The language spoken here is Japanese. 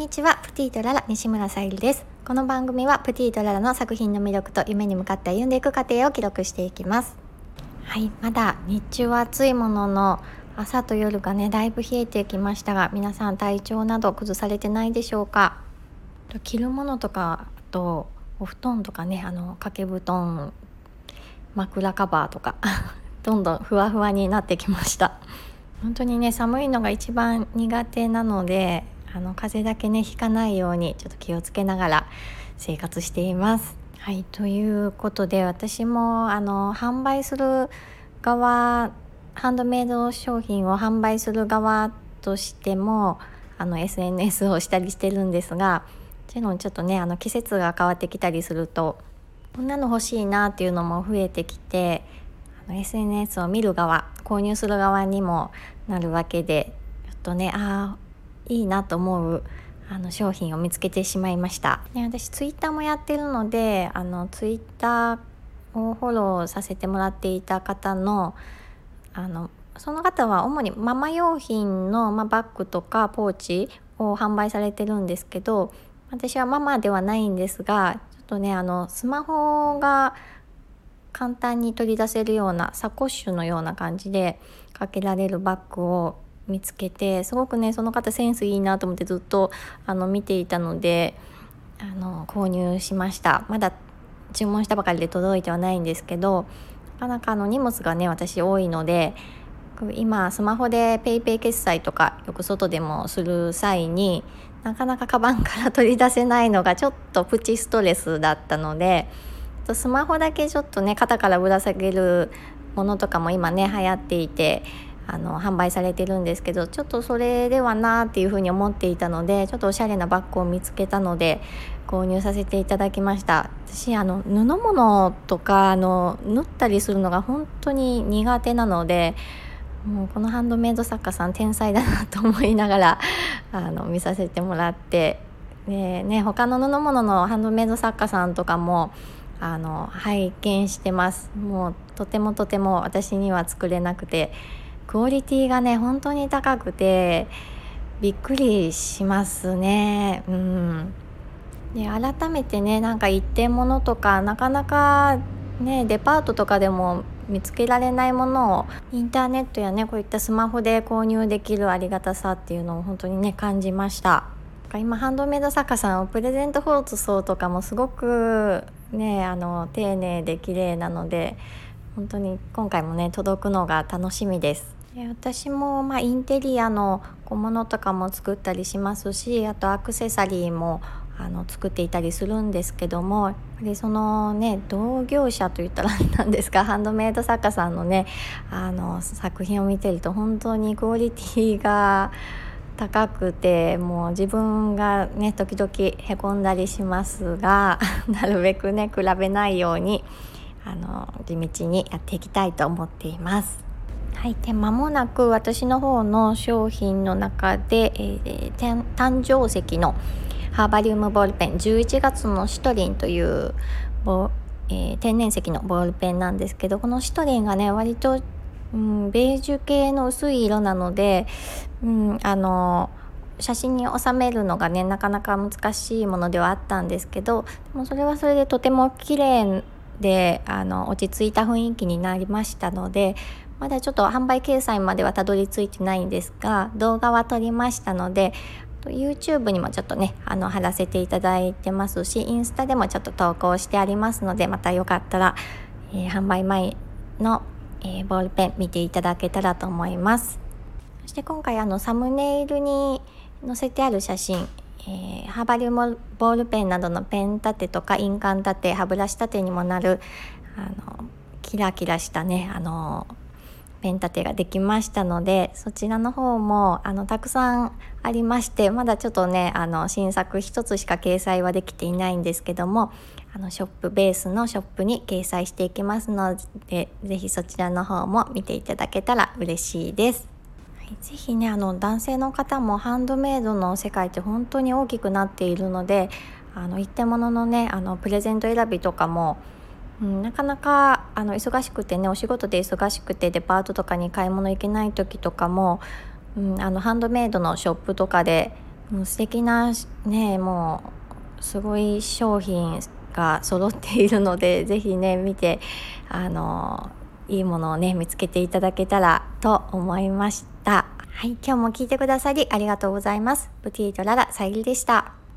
こんにちはプティとララ西村さゆりです。この番組はプティとララの作品の魅力と夢に向かって歩んでいく過程を記録していきます。はいまだ日中は暑いものの朝と夜がねだいぶ冷えてきましたが皆さん体調など崩されてないでしょうか？着るものとかとお布団とかねあの掛け布団枕カバーとか どんどんふわふわになってきました。本当にね寒いのが一番苦手なのであの風邪だけねひかないようにちょっと気をつけながら生活しています。はいということで私もあの販売する側ハンドメイド商品を販売する側としてもあの SNS をしたりしてるんですがもちろんちょっとねあの季節が変わってきたりするとこんなの欲しいなっていうのも増えてきて SNS を見る側購入する側にもなるわけでちょっとねああいいなと思うあの商品を見つけてしまいました。で私ツイッターもやってるのであのツイッターをフォローさせてもらっていた方のあのその方は主にママ用品の、まバッグとかポーチを販売されてるんですけど私はママではないんですがちょっとねあのスマホが簡単に取り出せるようなサコッシュのような感じでかけられるバッグを見つけてすごくねその方センスいいなと思ってずっとあの見ていたのであの購入しました。まだ注文したばかりで届いてはないんですけどなかなかの荷物がね私多いので今スマホで PayPay 決済とかよく外でもする際になかなかカバンから取り出せないのがちょっとプチストレスだったのでスマホだけちょっとね肩からぶら下げるものとかも今ね流行っていてあの販売されてるんですけどちょっとそれではなっていうふうに思っていたのでちょっとおしゃれなバッグを見つけたので購入させていただきました。私あの布物とかあの縫ったりするのが本当に苦手なのでもうこのハンドメイド作家さん天才だなと思いながら あの見させてもらってでね他の布物のハンドメイド作家さんとかもあの拝見してます。もうとてもとても私には作れなくてクオリティがね本当に高くてびっくりしますね。うん、で改めてねなんか一点物とかなかなかねデパートとかでも見つけられないものをインターネットやねこういったスマホで購入できるありがたさっていうのを本当にね感じました。今ハンドメイド作家さんをプレゼント放送とかもすごくねあの丁寧で綺麗なので本当に今回もね届くのが楽しみです。私もまあインテリアの小物とかも作ったりしますしあとアクセサリーもあの作っていたりするんですけどもやっぱりそのね同業者といったら何ですかハンドメイド作家さんのねあの作品を見てると本当にクオリティが高くてもう自分がね時々へこんだりしますが なるべくね比べないようにあの地道にやっていきたいと思っています。はい、で間もなく私の方の商品の中で、えー、誕生石のハーバリウムボールペン11月のシトリンというボ、えー、天然石のボールペンなんですけどこのシトリンがね割と、うん、ベージュ系の薄い色なので、うん、あの写真に収めるのがねなかなか難しいものではあったんですけどでもそれはそれでとても綺麗であの落ち着いた雰囲気になりましたのでまだちょっと販売掲載まではたどり着いてないんですが動画は撮りましたので YouTube にもちょっとねあの貼らせていただいてますしインスタでもちょっと投稿してありますのでまたよかったら、えー、販売前の、えー、ボールペン見ていただけたらと思います。そして今回あのサムネイルに載せてある写真えー、ハーバリウムボールペンなどのペン立てとか印鑑立て歯ブラシ立てにもなるあのキラキラしたねあのペン立てができましたのでそちらの方もあのたくさんありましてまだちょっとねあの新作1つしか掲載はできていないんですけどもあのショップベースのショップに掲載していきますので是非そちらの方も見ていただけたら嬉しいです。ぜひねあの男性の方もハンドメイドの世界って本当に大きくなっているのであの一点物のねあのプレゼント選びとかもうん、なかなかあの忙しくてねお仕事で忙しくてデパートとかに買い物行けない時とかも、うん、あのハンドメイドのショップとかでもう素敵なねもうすごい商品が揃っているので 是非ね見てあのいいものをね見つけていただけたらと思いました。はい今日も聞いてくださりありがとうございます。ブティートララさゆりでした。